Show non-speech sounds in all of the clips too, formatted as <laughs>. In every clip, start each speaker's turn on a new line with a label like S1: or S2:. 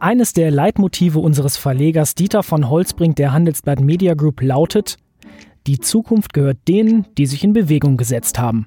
S1: Eines der Leitmotive unseres Verlegers Dieter von Holzbrink der Handelsblatt Media Group lautet, die Zukunft gehört denen, die sich in Bewegung gesetzt haben.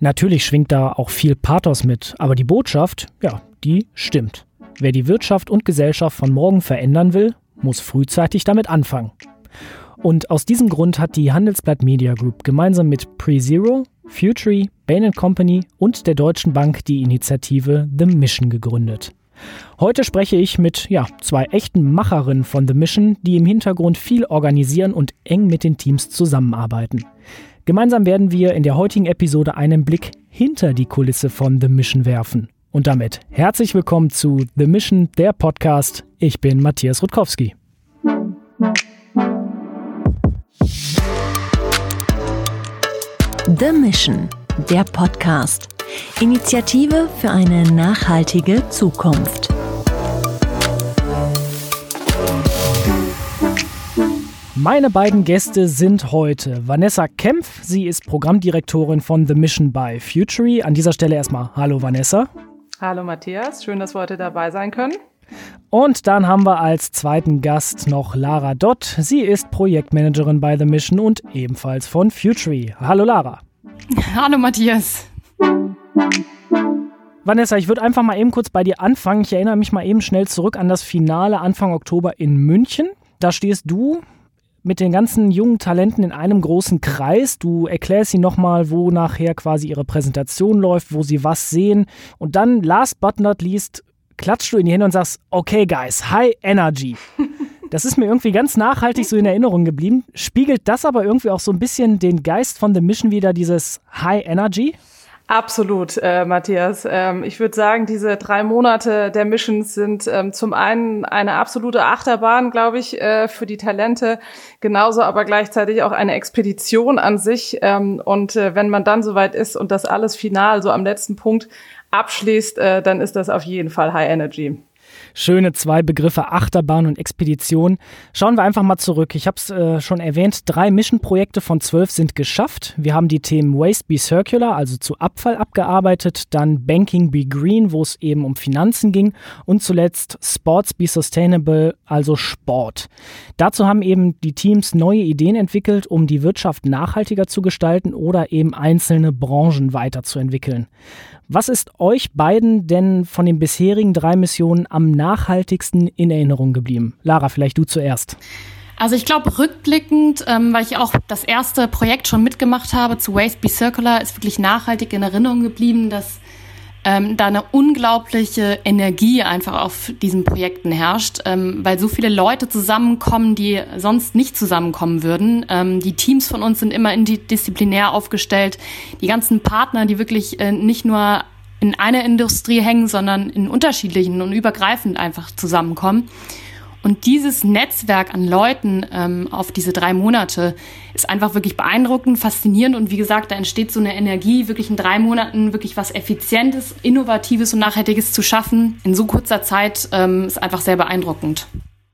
S1: Natürlich schwingt da auch viel Pathos mit, aber die Botschaft, ja, die stimmt. Wer die Wirtschaft und Gesellschaft von morgen verändern will, muss frühzeitig damit anfangen. Und aus diesem Grund hat die Handelsblatt Media Group gemeinsam mit PreZero, Futury, Bain Company und der Deutschen Bank die Initiative The Mission gegründet. Heute spreche ich mit ja, zwei echten Macherinnen von The Mission, die im Hintergrund viel organisieren und eng mit den Teams zusammenarbeiten. Gemeinsam werden wir in der heutigen Episode einen Blick hinter die Kulisse von The Mission werfen. Und damit herzlich willkommen zu The Mission, der Podcast. Ich bin Matthias Rutkowski.
S2: The Mission, der Podcast. Initiative für eine nachhaltige Zukunft.
S1: Meine beiden Gäste sind heute Vanessa Kempf. Sie ist Programmdirektorin von The Mission by Futury. An dieser Stelle erstmal Hallo Vanessa.
S3: Hallo Matthias, schön, dass wir heute dabei sein können.
S1: Und dann haben wir als zweiten Gast noch Lara Dott. Sie ist Projektmanagerin bei The Mission und ebenfalls von Futury. Hallo Lara.
S4: Hallo Matthias.
S1: Vanessa, ich würde einfach mal eben kurz bei dir anfangen. Ich erinnere mich mal eben schnell zurück an das Finale Anfang Oktober in München. Da stehst du mit den ganzen jungen Talenten in einem großen Kreis. Du erklärst ihnen nochmal, wo nachher quasi ihre Präsentation läuft, wo sie was sehen. Und dann, last but not least, klatschst du in die Hände und sagst, okay, guys, high energy. <laughs> Das ist mir irgendwie ganz nachhaltig so in Erinnerung geblieben. Spiegelt das aber irgendwie auch so ein bisschen den Geist von The Mission wieder, dieses High Energy?
S3: Absolut, äh, Matthias. Ähm, ich würde sagen, diese drei Monate der Missions sind ähm, zum einen eine absolute Achterbahn, glaube ich, äh, für die Talente, genauso aber gleichzeitig auch eine Expedition an sich. Ähm, und äh, wenn man dann soweit ist und das alles final so am letzten Punkt abschließt, äh, dann ist das auf jeden Fall High Energy.
S1: Schöne zwei Begriffe Achterbahn und Expedition. Schauen wir einfach mal zurück. Ich habe es äh, schon erwähnt, drei Mission-Projekte von zwölf sind geschafft. Wir haben die Themen Waste Be Circular, also zu Abfall abgearbeitet, dann Banking Be Green, wo es eben um Finanzen ging und zuletzt Sports Be Sustainable, also Sport. Dazu haben eben die Teams neue Ideen entwickelt, um die Wirtschaft nachhaltiger zu gestalten oder eben einzelne Branchen weiterzuentwickeln. Was ist euch beiden denn von den bisherigen drei Missionen am nachhaltigsten in Erinnerung geblieben? Lara, vielleicht du zuerst.
S4: Also ich glaube, rückblickend, ähm, weil ich auch das erste Projekt schon mitgemacht habe zu Waste Be Circular, ist wirklich nachhaltig in Erinnerung geblieben, dass ähm, da eine unglaubliche Energie einfach auf diesen Projekten herrscht, ähm, weil so viele Leute zusammenkommen, die sonst nicht zusammenkommen würden. Ähm, die Teams von uns sind immer interdisziplinär aufgestellt. Die ganzen Partner, die wirklich äh, nicht nur in einer Industrie hängen, sondern in unterschiedlichen und übergreifend einfach zusammenkommen. Und dieses Netzwerk an Leuten ähm, auf diese drei Monate ist einfach wirklich beeindruckend, faszinierend und wie gesagt, da entsteht so eine Energie, wirklich in drei Monaten wirklich was Effizientes, Innovatives und Nachhaltiges zu schaffen. In so kurzer Zeit ähm, ist einfach sehr beeindruckend.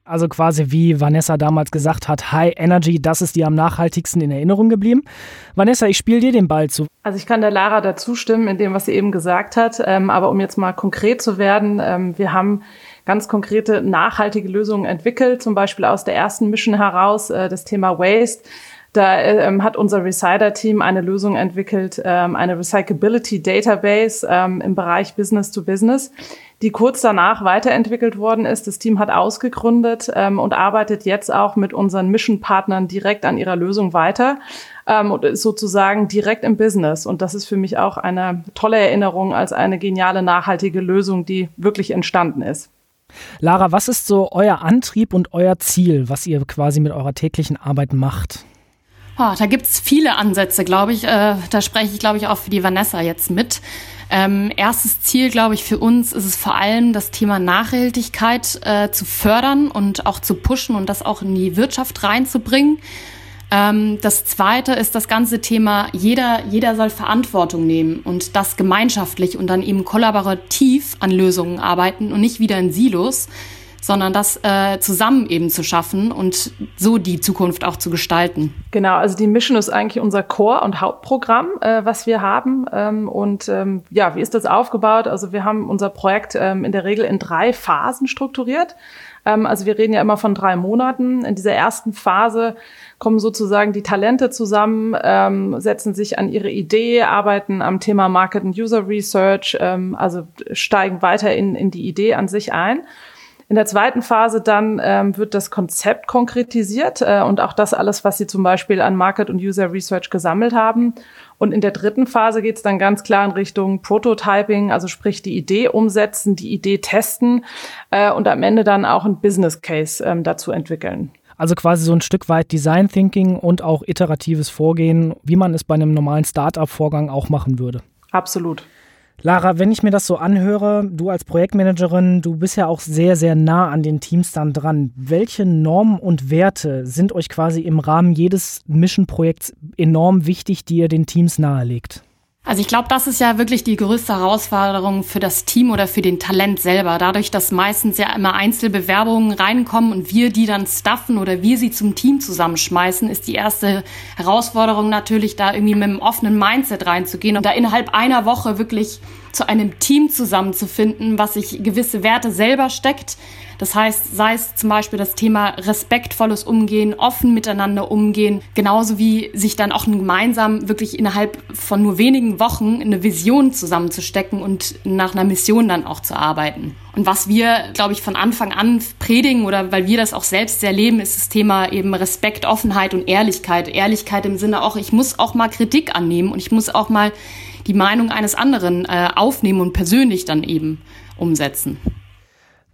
S1: Also quasi wie Vanessa damals gesagt hat, High Energy, das ist dir am nachhaltigsten in Erinnerung geblieben. Vanessa, ich spiele dir den Ball zu.
S3: Also ich kann der Lara dazu stimmen in dem, was sie eben gesagt hat. Ähm, aber um jetzt mal konkret zu werden, ähm, wir haben ganz konkrete nachhaltige Lösungen entwickelt, zum Beispiel aus der ersten Mission heraus, äh, das Thema Waste. Da ähm, hat unser Recider-Team eine Lösung entwickelt, ähm, eine Recyclability Database ähm, im Bereich Business to Business, die kurz danach weiterentwickelt worden ist. Das Team hat ausgegründet ähm, und arbeitet jetzt auch mit unseren Mission-Partnern direkt an ihrer Lösung weiter ähm, und ist sozusagen direkt im Business. Und das ist für mich auch eine tolle Erinnerung als eine geniale, nachhaltige Lösung, die wirklich entstanden ist.
S1: Lara, was ist so euer Antrieb und euer Ziel, was ihr quasi mit eurer täglichen Arbeit macht?
S4: Oh, da gibt's viele Ansätze, glaube ich. Äh, da spreche ich, glaube ich, auch für die Vanessa jetzt mit. Ähm, erstes Ziel, glaube ich, für uns ist es vor allem, das Thema Nachhaltigkeit äh, zu fördern und auch zu pushen und das auch in die Wirtschaft reinzubringen. Ähm, das zweite ist das ganze Thema, jeder, jeder soll Verantwortung nehmen und das gemeinschaftlich und dann eben kollaborativ an Lösungen arbeiten und nicht wieder in Silos. Sondern das äh, zusammen eben zu schaffen und so die Zukunft auch zu gestalten.
S3: Genau, also die Mission ist eigentlich unser Core- und Hauptprogramm, äh, was wir haben. Ähm, und ähm, ja, wie ist das aufgebaut? Also wir haben unser Projekt ähm, in der Regel in drei Phasen strukturiert. Ähm, also wir reden ja immer von drei Monaten. In dieser ersten Phase kommen sozusagen die Talente zusammen, ähm, setzen sich an ihre Idee, arbeiten am Thema Market and User Research, ähm, also steigen weiter in, in die Idee an sich ein. In der zweiten Phase dann ähm, wird das Konzept konkretisiert äh, und auch das alles, was Sie zum Beispiel an Market und User Research gesammelt haben. Und in der dritten Phase geht es dann ganz klar in Richtung Prototyping, also sprich die Idee umsetzen, die Idee testen äh, und am Ende dann auch ein Business Case ähm, dazu entwickeln.
S1: Also quasi so ein Stück weit Design Thinking und auch iteratives Vorgehen, wie man es bei einem normalen Startup-Vorgang auch machen würde.
S3: Absolut.
S1: Lara, wenn ich mir das so anhöre, du als Projektmanagerin, du bist ja auch sehr, sehr nah an den Teams dann dran. Welche Normen und Werte sind euch quasi im Rahmen jedes Mission-Projekts enorm wichtig, die ihr den Teams nahelegt?
S4: Also ich glaube, das ist ja wirklich die größte Herausforderung für das Team oder für den Talent selber. Dadurch, dass meistens ja immer Einzelbewerbungen reinkommen und wir die dann staffen oder wir sie zum Team zusammenschmeißen, ist die erste Herausforderung natürlich, da irgendwie mit einem offenen Mindset reinzugehen und da innerhalb einer Woche wirklich zu einem Team zusammenzufinden, was sich gewisse Werte selber steckt, das heißt, sei es zum Beispiel das Thema respektvolles Umgehen, offen miteinander umgehen, genauso wie sich dann auch gemeinsam wirklich innerhalb von nur wenigen Wochen eine Vision zusammenzustecken und nach einer Mission dann auch zu arbeiten. Und was wir, glaube ich, von Anfang an predigen oder weil wir das auch selbst sehr leben, ist das Thema eben Respekt, Offenheit und Ehrlichkeit. Ehrlichkeit im Sinne auch, ich muss auch mal Kritik annehmen und ich muss auch mal die Meinung eines anderen äh, aufnehmen und persönlich dann eben umsetzen.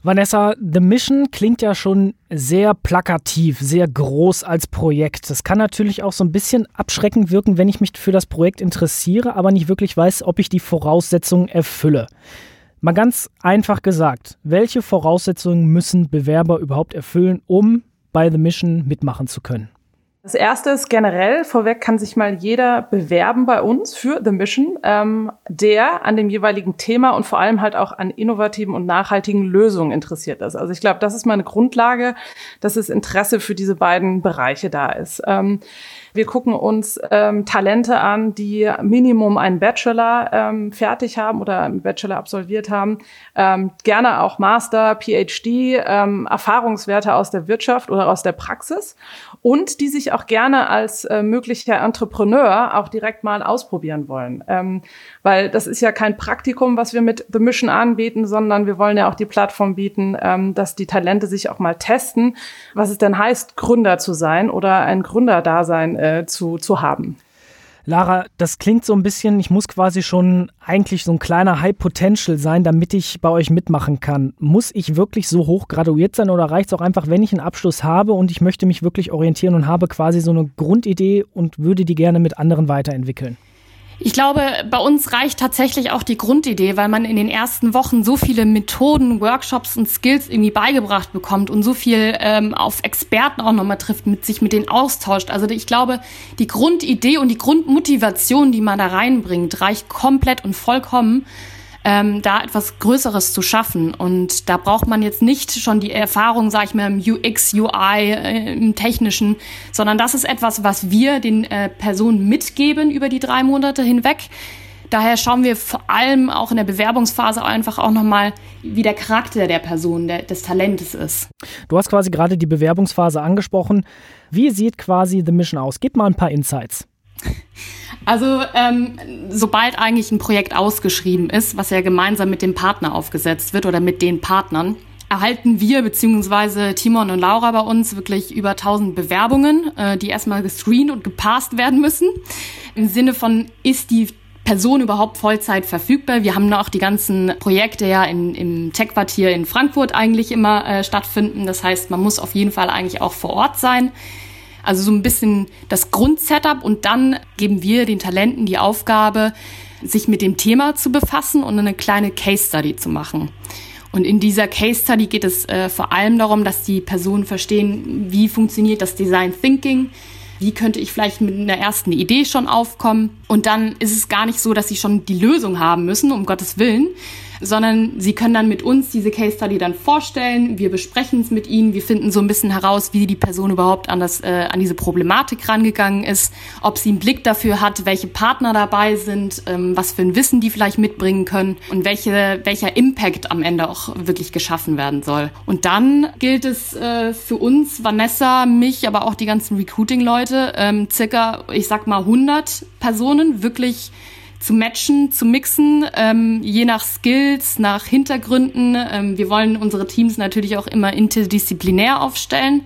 S1: Vanessa, The Mission klingt ja schon sehr plakativ, sehr groß als Projekt. Das kann natürlich auch so ein bisschen abschreckend wirken, wenn ich mich für das Projekt interessiere, aber nicht wirklich weiß, ob ich die Voraussetzungen erfülle. Mal ganz einfach gesagt, welche Voraussetzungen müssen Bewerber überhaupt erfüllen, um bei The Mission mitmachen zu können?
S3: Das erste ist generell, vorweg kann sich mal jeder bewerben bei uns für The Mission, ähm, der an dem jeweiligen Thema und vor allem halt auch an innovativen und nachhaltigen Lösungen interessiert ist. Also ich glaube, das ist mal eine Grundlage, dass das Interesse für diese beiden Bereiche da ist. Ähm, wir gucken uns ähm, Talente an, die Minimum einen Bachelor ähm, fertig haben oder einen Bachelor absolviert haben. Ähm, gerne auch Master, PhD, ähm, Erfahrungswerte aus der Wirtschaft oder aus der Praxis und die sich auch gerne als äh, möglicher Entrepreneur auch direkt mal ausprobieren wollen. Ähm, weil das ist ja kein Praktikum, was wir mit The Mission anbieten, sondern wir wollen ja auch die Plattform bieten, ähm, dass die Talente sich auch mal testen, was es denn heißt, Gründer zu sein oder ein Gründerdasein äh, zu, zu haben.
S1: Lara, das klingt so ein bisschen, ich muss quasi schon eigentlich so ein kleiner High Potential sein, damit ich bei euch mitmachen kann. Muss ich wirklich so hoch graduiert sein oder reicht es auch einfach, wenn ich einen Abschluss habe und ich möchte mich wirklich orientieren und habe quasi so eine Grundidee und würde die gerne mit anderen weiterentwickeln?
S4: Ich glaube, bei uns reicht tatsächlich auch die Grundidee, weil man in den ersten Wochen so viele Methoden, Workshops und Skills irgendwie beigebracht bekommt und so viel ähm, auf Experten auch nochmal trifft, mit sich mit denen austauscht. Also ich glaube, die Grundidee und die Grundmotivation, die man da reinbringt, reicht komplett und vollkommen ähm, da etwas Größeres zu schaffen. Und da braucht man jetzt nicht schon die Erfahrung, sag ich mal, im UX, UI, äh, im Technischen, sondern das ist etwas, was wir den äh, Personen mitgeben über die drei Monate hinweg. Daher schauen wir vor allem auch in der Bewerbungsphase einfach auch nochmal, wie der Charakter der Person, der, des Talentes ist.
S1: Du hast quasi gerade die Bewerbungsphase angesprochen. Wie sieht quasi The Mission aus? Gib mal ein paar Insights.
S4: Also ähm, sobald eigentlich ein Projekt ausgeschrieben ist, was ja gemeinsam mit dem Partner aufgesetzt wird oder mit den Partnern, erhalten wir beziehungsweise Timon und Laura bei uns wirklich über 1000 Bewerbungen, äh, die erstmal gescreent und gepasst werden müssen. Im Sinne von, ist die Person überhaupt Vollzeit verfügbar? Wir haben noch die ganzen Projekte ja in, im Tech-Quartier in Frankfurt eigentlich immer äh, stattfinden. Das heißt, man muss auf jeden Fall eigentlich auch vor Ort sein. Also so ein bisschen das Grundsetup und dann geben wir den Talenten die Aufgabe, sich mit dem Thema zu befassen und eine kleine Case Study zu machen. Und in dieser Case Study geht es äh, vor allem darum, dass die Personen verstehen, wie funktioniert das Design Thinking, wie könnte ich vielleicht mit einer ersten Idee schon aufkommen. Und dann ist es gar nicht so, dass sie schon die Lösung haben müssen, um Gottes Willen, sondern sie können dann mit uns diese Case Study dann vorstellen. Wir besprechen es mit ihnen. Wir finden so ein bisschen heraus, wie die Person überhaupt an, das, äh, an diese Problematik rangegangen ist, ob sie einen Blick dafür hat, welche Partner dabei sind, ähm, was für ein Wissen die vielleicht mitbringen können und welche, welcher Impact am Ende auch wirklich geschaffen werden soll. Und dann gilt es äh, für uns, Vanessa, mich, aber auch die ganzen Recruiting-Leute, ähm, circa, ich sag mal 100 Personen wirklich zu matchen, zu mixen, ähm, je nach Skills, nach Hintergründen. Ähm, wir wollen unsere Teams natürlich auch immer interdisziplinär aufstellen,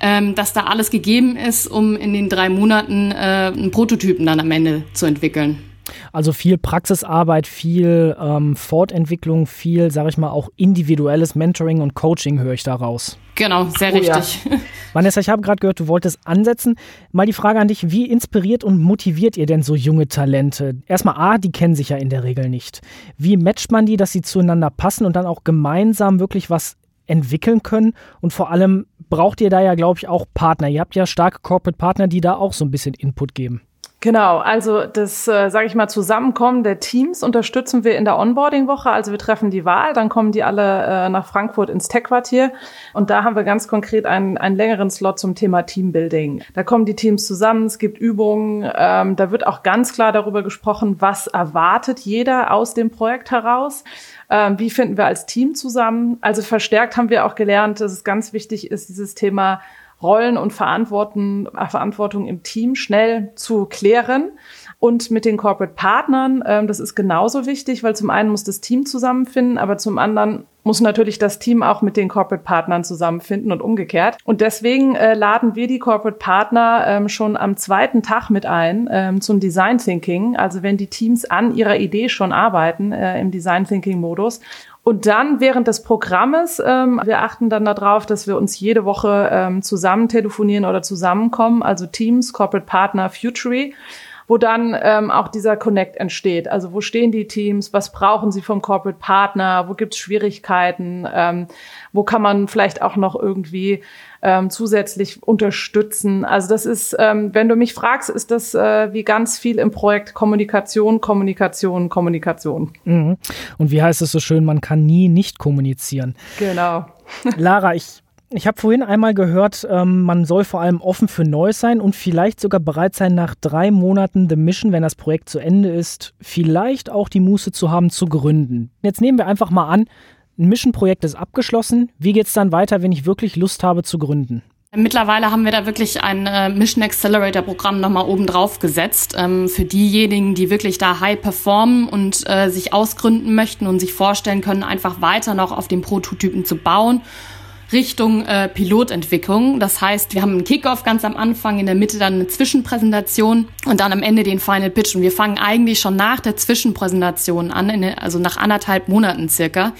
S4: ähm, dass da alles gegeben ist, um in den drei Monaten äh, einen Prototypen dann am Ende zu entwickeln.
S1: Also viel Praxisarbeit, viel ähm, Fortentwicklung, viel, sage ich mal, auch individuelles Mentoring und Coaching höre ich daraus.
S4: Genau, sehr oh, richtig.
S1: Ja. <laughs> <laughs> Vanessa, ich habe gerade gehört, du wolltest ansetzen. Mal die Frage an dich, wie inspiriert und motiviert ihr denn so junge Talente? Erstmal A, die kennen sich ja in der Regel nicht. Wie matcht man die, dass sie zueinander passen und dann auch gemeinsam wirklich was entwickeln können? Und vor allem braucht ihr da ja, glaube ich, auch Partner. Ihr habt ja starke Corporate Partner, die da auch so ein bisschen Input geben.
S3: Genau, also das, äh, sage ich mal, Zusammenkommen der Teams unterstützen wir in der Onboarding-Woche. Also wir treffen die Wahl, dann kommen die alle äh, nach Frankfurt ins Tech-Quartier und da haben wir ganz konkret einen, einen längeren Slot zum Thema Teambuilding. Da kommen die Teams zusammen, es gibt Übungen, ähm, da wird auch ganz klar darüber gesprochen, was erwartet jeder aus dem Projekt heraus. Ähm, wie finden wir als Team zusammen? Also verstärkt haben wir auch gelernt, dass es ganz wichtig ist, dieses Thema Rollen und Verantwortung, äh, Verantwortung im Team schnell zu klären. Und mit den Corporate Partnern, ähm, das ist genauso wichtig, weil zum einen muss das Team zusammenfinden, aber zum anderen muss natürlich das Team auch mit den Corporate Partnern zusammenfinden und umgekehrt. Und deswegen äh, laden wir die Corporate Partner ähm, schon am zweiten Tag mit ein ähm, zum Design Thinking. Also wenn die Teams an ihrer Idee schon arbeiten äh, im Design Thinking Modus und dann während des Programmes, ähm, wir achten dann darauf, dass wir uns jede Woche ähm, zusammen telefonieren oder zusammenkommen, also Teams, Corporate Partner, Futury wo dann ähm, auch dieser Connect entsteht. Also wo stehen die Teams, was brauchen sie vom Corporate Partner, wo gibt es Schwierigkeiten, ähm, wo kann man vielleicht auch noch irgendwie ähm, zusätzlich unterstützen. Also das ist, ähm, wenn du mich fragst, ist das äh, wie ganz viel im Projekt Kommunikation, Kommunikation, Kommunikation.
S1: Mhm. Und wie heißt es so schön, man kann nie nicht kommunizieren.
S3: Genau.
S1: Lara, ich ich habe vorhin einmal gehört, ähm, man soll vor allem offen für Neues sein und vielleicht sogar bereit sein, nach drei Monaten The Mission, wenn das Projekt zu Ende ist, vielleicht auch die Muße zu haben, zu gründen. Jetzt nehmen wir einfach mal an, ein Mission-Projekt ist abgeschlossen. Wie geht es dann weiter, wenn ich wirklich Lust habe zu gründen?
S4: Mittlerweile haben wir da wirklich ein äh, Mission Accelerator Programm nochmal oben drauf gesetzt. Ähm, für diejenigen, die wirklich da high performen und äh, sich ausgründen möchten und sich vorstellen können, einfach weiter noch auf den Prototypen zu bauen. Richtung äh, Pilotentwicklung. Das heißt, wir haben einen Kickoff ganz am Anfang, in der Mitte dann eine Zwischenpräsentation und dann am Ende den Final Pitch. Und wir fangen eigentlich schon nach der Zwischenpräsentation an, also nach anderthalb Monaten circa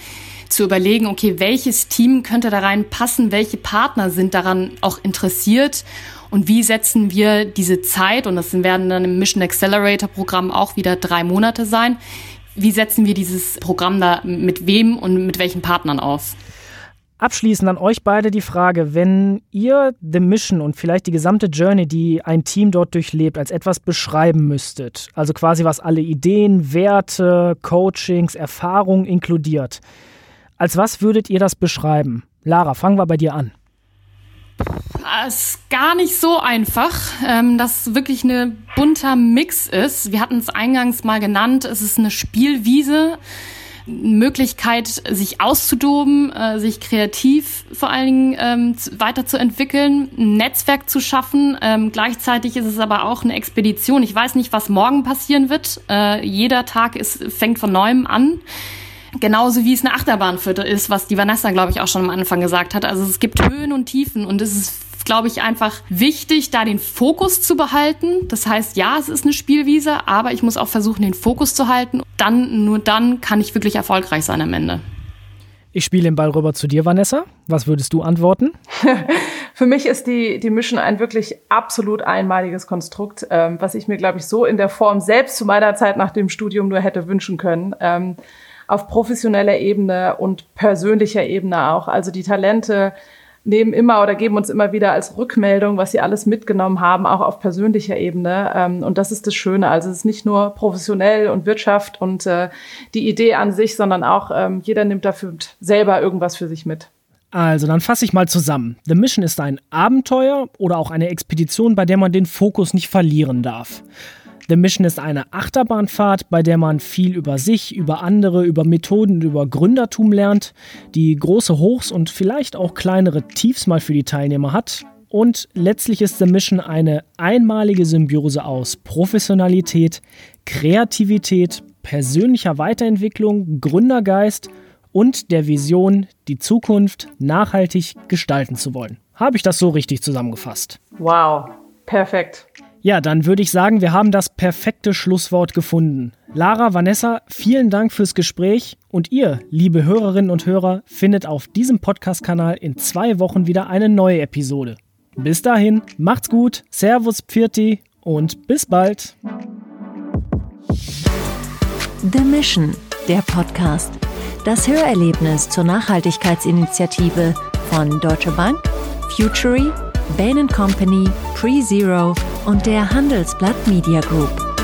S4: zu überlegen, okay, welches Team könnte da rein passen, welche Partner sind daran auch interessiert und wie setzen wir diese Zeit, und das werden dann im Mission Accelerator Programm auch wieder drei Monate sein, wie setzen wir dieses Programm da mit wem und mit welchen Partnern auf?
S1: Abschließend an euch beide die Frage, wenn ihr The Mission und vielleicht die gesamte Journey, die ein Team dort durchlebt, als etwas beschreiben müsstet, also quasi was alle Ideen, Werte, Coachings, Erfahrungen inkludiert, als was würdet ihr das beschreiben? Lara, fangen wir bei dir an.
S4: Es ist gar nicht so einfach, ähm, dass wirklich ein bunter Mix ist. Wir hatten es eingangs mal genannt, es ist eine Spielwiese, eine Möglichkeit, sich auszudoben, äh, sich kreativ vor allen Dingen ähm, weiterzuentwickeln, ein Netzwerk zu schaffen. Ähm, gleichzeitig ist es aber auch eine Expedition. Ich weiß nicht, was morgen passieren wird. Äh, jeder Tag ist, fängt von neuem an. Genauso wie es eine Achterbahnviertel ist, was die Vanessa, glaube ich, auch schon am Anfang gesagt hat. Also es gibt Höhen und Tiefen und es ist, glaube ich, einfach wichtig, da den Fokus zu behalten. Das heißt, ja, es ist eine Spielwiese, aber ich muss auch versuchen, den Fokus zu halten. Dann, nur dann kann ich wirklich erfolgreich sein am Ende.
S1: Ich spiele den Ball rüber zu dir, Vanessa. Was würdest du antworten? <laughs>
S3: Für mich ist die, die Mission ein wirklich absolut einmaliges Konstrukt, ähm, was ich mir, glaube ich, so in der Form selbst zu meiner Zeit nach dem Studium nur hätte wünschen können. Ähm, auf professioneller Ebene und persönlicher Ebene auch. Also die Talente nehmen immer oder geben uns immer wieder als Rückmeldung, was sie alles mitgenommen haben, auch auf persönlicher Ebene. Ähm, und das ist das Schöne. Also es ist nicht nur professionell und Wirtschaft und äh, die Idee an sich, sondern auch ähm, jeder nimmt dafür selber irgendwas für sich mit.
S1: Also, dann fasse ich mal zusammen. The Mission ist ein Abenteuer oder auch eine Expedition, bei der man den Fokus nicht verlieren darf. The Mission ist eine Achterbahnfahrt, bei der man viel über sich, über andere, über Methoden, über Gründertum lernt, die große Hochs und vielleicht auch kleinere Tiefs mal für die Teilnehmer hat. Und letztlich ist The Mission eine einmalige Symbiose aus Professionalität, Kreativität, persönlicher Weiterentwicklung, Gründergeist und der Vision, die Zukunft nachhaltig gestalten zu wollen. Habe ich das so richtig zusammengefasst?
S3: Wow, perfekt.
S1: Ja, dann würde ich sagen, wir haben das perfekte Schlusswort gefunden. Lara, Vanessa, vielen Dank fürs Gespräch und ihr, liebe Hörerinnen und Hörer, findet auf diesem Podcast-Kanal in zwei Wochen wieder eine neue Episode. Bis dahin, macht's gut, Servus Pfirti und bis bald.
S2: The Mission, der Podcast. Das Hörerlebnis zur Nachhaltigkeitsinitiative von Deutsche Bank, Futury, Bain Company, PreZero und der Handelsblatt Media Group.